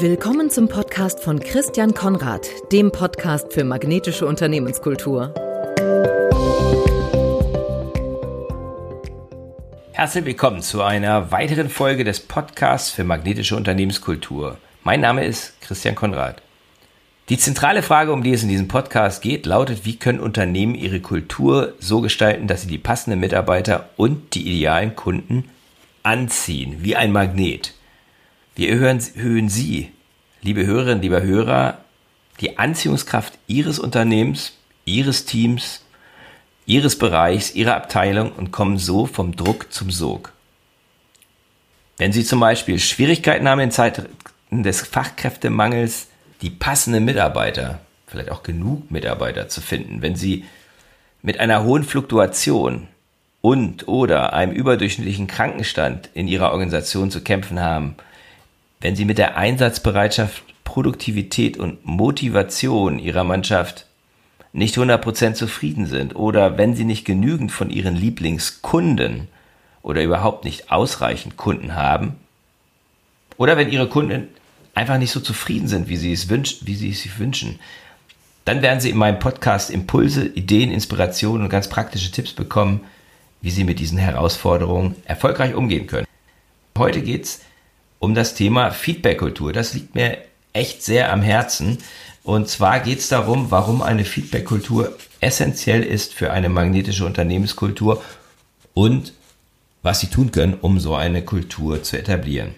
Willkommen zum Podcast von Christian Konrad, dem Podcast für magnetische Unternehmenskultur. Herzlich willkommen zu einer weiteren Folge des Podcasts für magnetische Unternehmenskultur. Mein Name ist Christian Konrad. Die zentrale Frage, um die es in diesem Podcast geht, lautet, wie können Unternehmen ihre Kultur so gestalten, dass sie die passenden Mitarbeiter und die idealen Kunden anziehen, wie ein Magnet. Wir erhöhen, erhöhen Sie, liebe Hörerinnen, lieber Hörer, die Anziehungskraft Ihres Unternehmens, Ihres Teams, Ihres Bereichs, Ihrer Abteilung und kommen so vom Druck zum Sog. Wenn Sie zum Beispiel Schwierigkeiten haben in Zeiten des Fachkräftemangels, die passenden Mitarbeiter, vielleicht auch genug Mitarbeiter zu finden, wenn Sie mit einer hohen Fluktuation und oder einem überdurchschnittlichen Krankenstand in Ihrer Organisation zu kämpfen haben, wenn Sie mit der Einsatzbereitschaft, Produktivität und Motivation Ihrer Mannschaft nicht 100% zufrieden sind oder wenn Sie nicht genügend von Ihren Lieblingskunden oder überhaupt nicht ausreichend Kunden haben oder wenn Ihre Kunden einfach nicht so zufrieden sind, wie Sie es wünschen, wie Sie es sich wünschen, dann werden Sie in meinem Podcast Impulse, Ideen, Inspirationen und ganz praktische Tipps bekommen, wie Sie mit diesen Herausforderungen erfolgreich umgehen können. Heute geht es um das Thema Feedback-Kultur. Das liegt mir echt sehr am Herzen. Und zwar geht es darum, warum eine Feedback-Kultur essentiell ist für eine magnetische Unternehmenskultur und was Sie tun können, um so eine Kultur zu etablieren.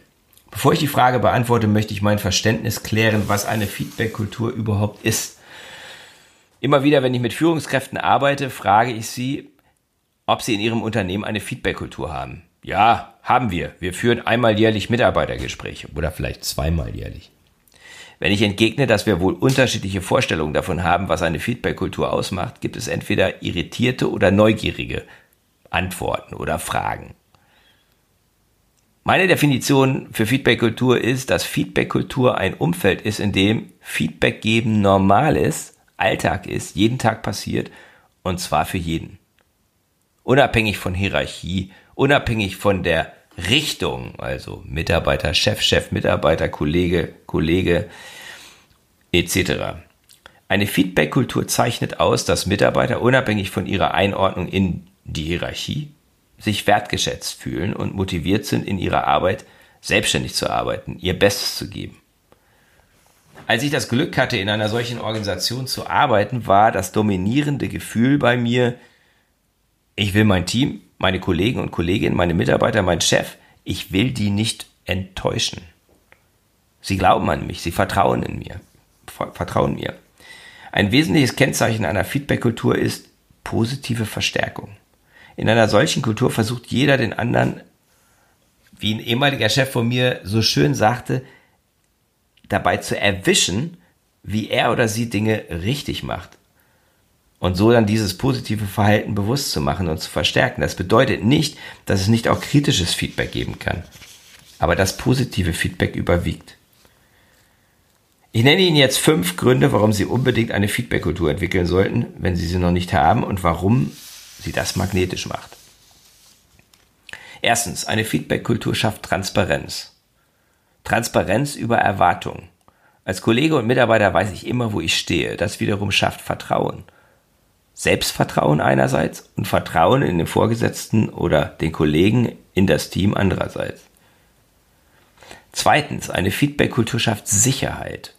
Bevor ich die Frage beantworte, möchte ich mein Verständnis klären, was eine Feedback-Kultur überhaupt ist. Immer wieder, wenn ich mit Führungskräften arbeite, frage ich sie, ob sie in ihrem Unternehmen eine Feedback-Kultur haben. Ja, haben wir. Wir führen einmal jährlich Mitarbeitergespräche oder vielleicht zweimal jährlich. Wenn ich entgegne, dass wir wohl unterschiedliche Vorstellungen davon haben, was eine Feedback-Kultur ausmacht, gibt es entweder irritierte oder neugierige Antworten oder Fragen. Meine Definition für Feedback-Kultur ist, dass Feedback-Kultur ein Umfeld ist, in dem Feedback geben normal ist, Alltag ist, jeden Tag passiert und zwar für jeden. Unabhängig von Hierarchie, unabhängig von der Richtung, also Mitarbeiter, Chef, Chef, Mitarbeiter, Kollege, Kollege etc. Eine Feedback-Kultur zeichnet aus, dass Mitarbeiter unabhängig von ihrer Einordnung in die Hierarchie sich wertgeschätzt fühlen und motiviert sind, in ihrer Arbeit selbstständig zu arbeiten, ihr Bestes zu geben. Als ich das Glück hatte, in einer solchen Organisation zu arbeiten, war das dominierende Gefühl bei mir, ich will mein Team, meine Kollegen und Kolleginnen, meine Mitarbeiter, mein Chef, ich will die nicht enttäuschen. Sie glauben an mich, sie vertrauen in mir, vertrauen mir. Ein wesentliches Kennzeichen einer Feedback-Kultur ist positive Verstärkung. In einer solchen Kultur versucht jeder den anderen, wie ein ehemaliger Chef von mir so schön sagte, dabei zu erwischen, wie er oder sie Dinge richtig macht. Und so dann dieses positive Verhalten bewusst zu machen und zu verstärken. Das bedeutet nicht, dass es nicht auch kritisches Feedback geben kann. Aber das positive Feedback überwiegt. Ich nenne Ihnen jetzt fünf Gründe, warum Sie unbedingt eine Feedback-Kultur entwickeln sollten, wenn Sie sie noch nicht haben und warum sie das magnetisch macht. Erstens, eine Feedback-Kultur schafft Transparenz. Transparenz über Erwartungen. Als Kollege und Mitarbeiter weiß ich immer, wo ich stehe. Das wiederum schafft Vertrauen. Selbstvertrauen einerseits und Vertrauen in den Vorgesetzten oder den Kollegen in das Team andererseits. Zweitens, eine Feedback-Kultur schafft Sicherheit.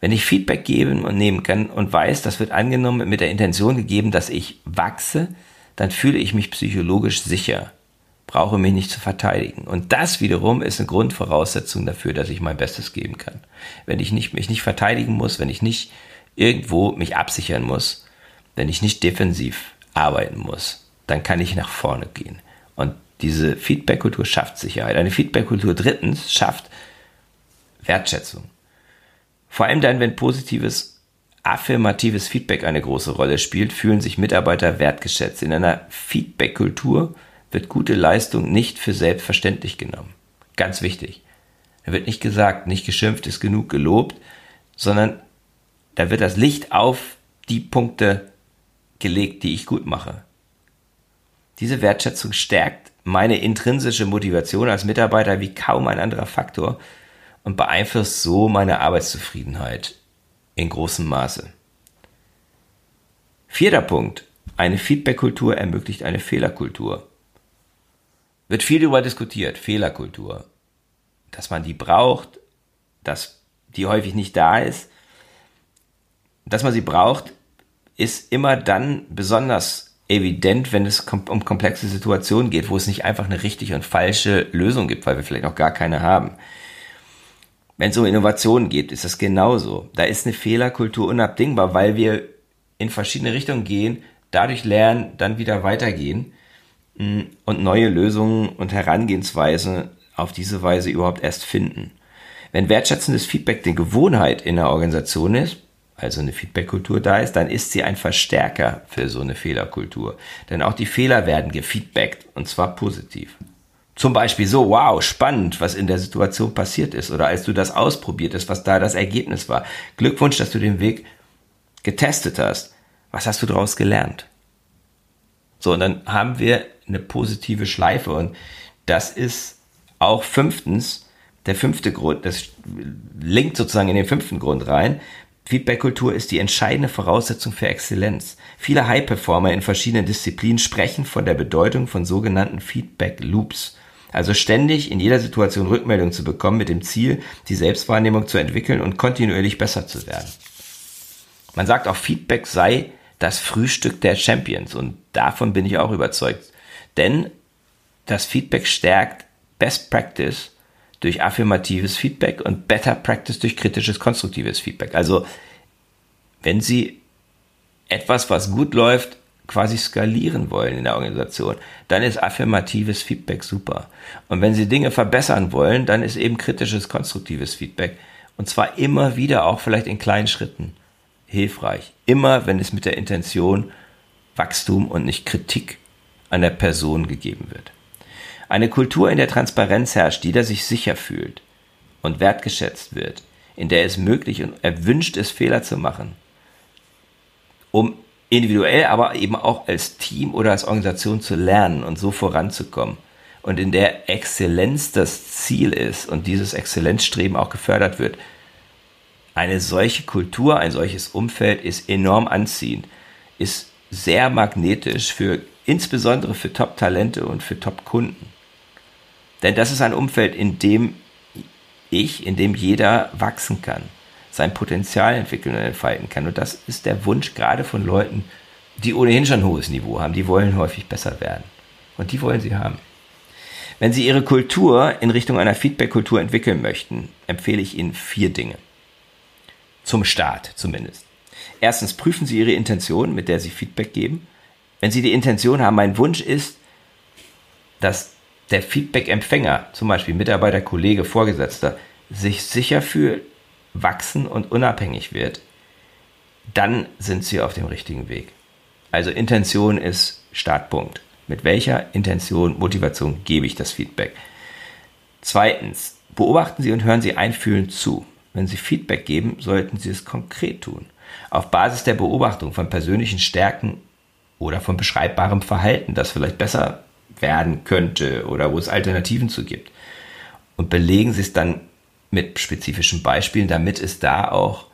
Wenn ich Feedback geben und nehmen kann und weiß, das wird angenommen mit der Intention gegeben, dass ich wachse, dann fühle ich mich psychologisch sicher, brauche mich nicht zu verteidigen. Und das wiederum ist eine Grundvoraussetzung dafür, dass ich mein Bestes geben kann. Wenn ich nicht, mich nicht verteidigen muss, wenn ich nicht irgendwo mich absichern muss, wenn ich nicht defensiv arbeiten muss, dann kann ich nach vorne gehen. Und diese Feedback-Kultur schafft Sicherheit. Eine Feedback-Kultur drittens schafft Wertschätzung. Vor allem dann, wenn positives, affirmatives Feedback eine große Rolle spielt, fühlen sich Mitarbeiter wertgeschätzt. In einer Feedback-Kultur wird gute Leistung nicht für selbstverständlich genommen. Ganz wichtig. Da wird nicht gesagt, nicht geschimpft ist genug gelobt, sondern da wird das Licht auf die Punkte gelegt, die ich gut mache. Diese Wertschätzung stärkt meine intrinsische Motivation als Mitarbeiter wie kaum ein anderer Faktor. und beeinflusst so meine Arbeitszufriedenheit in großem Maße. Vierter Punkt. Eine Feedback-Kultur ermöglicht eine Fehlerkultur. Wird viel darüber diskutiert, Fehlerkultur. Dass man die braucht, dass die häufig nicht da ist. Dass man sie braucht, ist immer dann besonders evident, wenn es um komplexe Situationen geht, wo es nicht einfach eine richtige und falsche Lösung gibt, weil wir vielleicht auch gar keine haben. Wenn es um Innovationen geht, ist das genauso. Da ist eine Fehlerkultur unabdingbar, weil wir in verschiedene Richtungen gehen, dadurch lernen, dann wieder weitergehen mm, und neue Lösungen und Herangehensweisen auf diese Weise überhaupt erst finden. Wenn wertschätzendes Feedback die Gewohnheit in der Organisation ist, also eine Feedbackkultur da ist, dann ist sie ein Verstärker für so eine Fehlerkultur. Denn auch die Fehler werden gefeedbackt und zwar positiv. Zum Beispiel so, wow, spannend, was in der Situation passiert ist oder als du das ausprobiert hast, was da das Ergebnis war. Glückwunsch, dass du den Weg getestet hast. Was hast du daraus gelernt? So, und dann haben wir eine positive Schleife und das ist auch fünftens der fünfte Grund, das linkt sozusagen in den fünften Grund rein. Feedback-Kultur ist die entscheidende Voraussetzung für Exzellenz. Viele High-Performer in verschiedenen Disziplinen sprechen von der Bedeutung von sogenannten Feedback-Loops. Also ständig in jeder Situation Rückmeldung zu bekommen mit dem Ziel, die Selbstwahrnehmung zu entwickeln und kontinuierlich besser zu werden. Man sagt auch, Feedback sei das Frühstück der Champions und davon bin ich auch überzeugt. Denn das Feedback stärkt Best Practice durch affirmatives Feedback und Better Practice durch kritisches, konstruktives Feedback. Also wenn Sie etwas, was gut läuft, quasi skalieren wollen in der Organisation, dann ist affirmatives Feedback super. Und wenn Sie Dinge verbessern wollen, dann ist eben kritisches, konstruktives Feedback. Und zwar immer wieder, auch vielleicht in kleinen Schritten, hilfreich. Immer, wenn es mit der Intention Wachstum und nicht Kritik an der Person gegeben wird. Eine Kultur, in der Transparenz herrscht, jeder sich sicher fühlt und wertgeschätzt wird, in der es möglich und erwünscht ist, Fehler zu machen, um individuell, aber eben auch als Team oder als Organisation zu lernen und so voranzukommen. Und in der Exzellenz das Ziel ist und dieses Exzellenzstreben auch gefördert wird. Eine solche Kultur, ein solches Umfeld ist enorm anziehend, ist sehr magnetisch für insbesondere für Top-Talente und für Top-Kunden. Denn das ist ein Umfeld, in dem ich, in dem jeder wachsen kann sein Potenzial entwickeln und entfalten kann. Und das ist der Wunsch gerade von Leuten, die ohnehin schon ein hohes Niveau haben. Die wollen häufig besser werden. Und die wollen sie haben. Wenn Sie Ihre Kultur in Richtung einer Feedback-Kultur entwickeln möchten, empfehle ich Ihnen vier Dinge. Zum Start zumindest. Erstens prüfen Sie Ihre Intention, mit der Sie Feedback geben. Wenn Sie die Intention haben, mein Wunsch ist, dass der Feedback-Empfänger, zum Beispiel Mitarbeiter, Kollege, Vorgesetzter, sich sicher fühlt, wachsen und unabhängig wird, dann sind sie auf dem richtigen Weg. Also Intention ist Startpunkt. Mit welcher Intention, Motivation gebe ich das Feedback? Zweitens, beobachten Sie und hören Sie einfühlend zu. Wenn Sie Feedback geben, sollten Sie es konkret tun. Auf Basis der Beobachtung von persönlichen Stärken oder von beschreibbarem Verhalten, das vielleicht besser werden könnte oder wo es Alternativen zu gibt. Und belegen Sie es dann mit spezifischen Beispielen, damit es da auch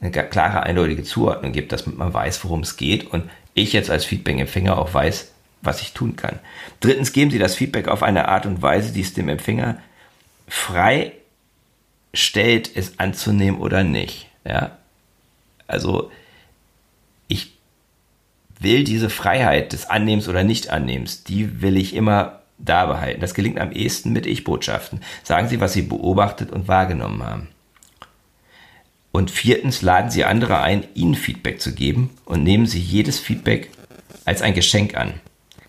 eine klare, eindeutige Zuordnung gibt, dass man weiß, worum es geht und ich jetzt als Feedback-Empfänger auch weiß, was ich tun kann. Drittens geben Sie das Feedback auf eine Art und Weise, die es dem Empfänger frei stellt, es anzunehmen oder nicht. Ja? Also will diese Freiheit des Annehmens oder Nicht-Annehmens, die will ich immer da behalten. Das gelingt am ehesten mit Ich-Botschaften. Sagen Sie, was Sie beobachtet und wahrgenommen haben. Und viertens laden Sie andere ein, Ihnen Feedback zu geben und nehmen Sie jedes Feedback als ein Geschenk an.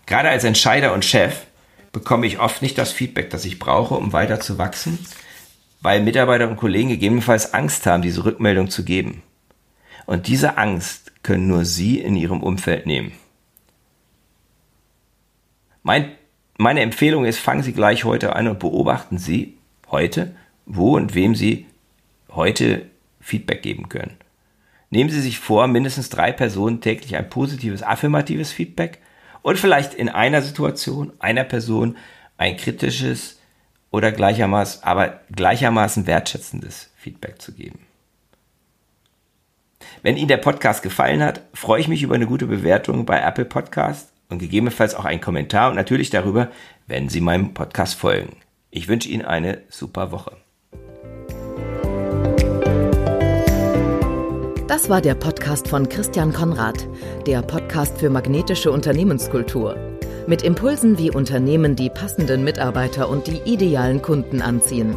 Gerade als Entscheider und Chef bekomme ich oft nicht das Feedback, das ich brauche, um weiter zu wachsen, weil Mitarbeiter und Kollegen gegebenenfalls Angst haben, diese Rückmeldung zu geben. Und diese Angst können nur Sie in Ihrem Umfeld nehmen. Mein meine Empfehlung ist, fangen Sie gleich heute an und beobachten Sie heute, wo und wem Sie heute Feedback geben können. Nehmen Sie sich vor, mindestens drei Personen täglich ein positives, affirmatives Feedback und vielleicht in einer Situation, einer Person ein kritisches oder gleichermaßen, aber gleichermaßen wertschätzendes Feedback zu geben. Wenn Ihnen der Podcast gefallen hat, freue ich mich über eine gute Bewertung bei Apple Podcast und gegebenenfalls auch einen Kommentar und natürlich darüber, wenn Sie meinem Podcast folgen. Ich wünsche Ihnen eine super Woche. Das war der Podcast von Christian Konrad, der Podcast für magnetische Unternehmenskultur. Mit Impulsen, wie Unternehmen die passenden Mitarbeiter und die idealen Kunden anziehen.